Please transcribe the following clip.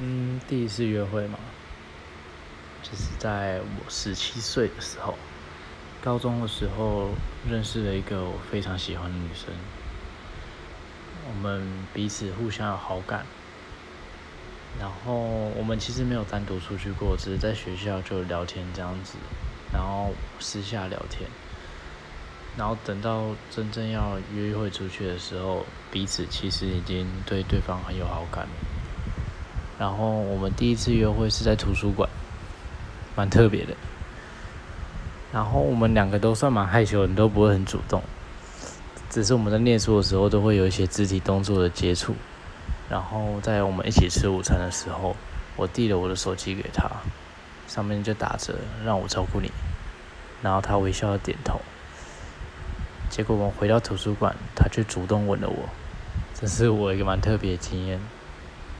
嗯，第一次约会嘛，就是在我十七岁的时候，高中的时候认识了一个我非常喜欢的女生，我们彼此互相有好感，然后我们其实没有单独出去过，只是在学校就聊天这样子，然后私下聊天。然后等到真正要约会出去的时候，彼此其实已经对对方很有好感了。然后我们第一次约会是在图书馆，蛮特别的。然后我们两个都算蛮害羞的，都不会很主动。只是我们在念书的时候都会有一些肢体动作的接触。然后在我们一起吃午餐的时候，我递了我的手机给他，上面就打着“让我照顾你”，然后他微笑的点头。结果我们回到图书馆，他却主动吻了我，这是我一个蛮特别的经验。